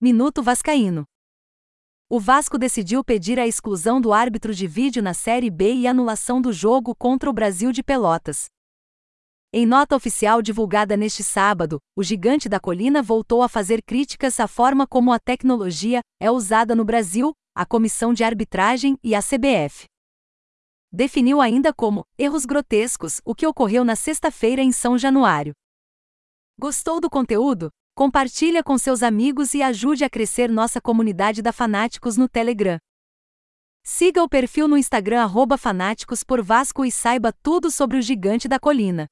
Minuto Vascaíno. O Vasco decidiu pedir a exclusão do árbitro de vídeo na Série B e anulação do jogo contra o Brasil de Pelotas. Em nota oficial divulgada neste sábado, o gigante da colina voltou a fazer críticas à forma como a tecnologia é usada no Brasil, a Comissão de Arbitragem e a CBF. Definiu ainda como erros grotescos o que ocorreu na sexta-feira em São Januário. Gostou do conteúdo? Compartilha com seus amigos e ajude a crescer nossa comunidade da Fanáticos no Telegram. Siga o perfil no Instagram Fanáticos por Vasco e saiba tudo sobre o gigante da colina.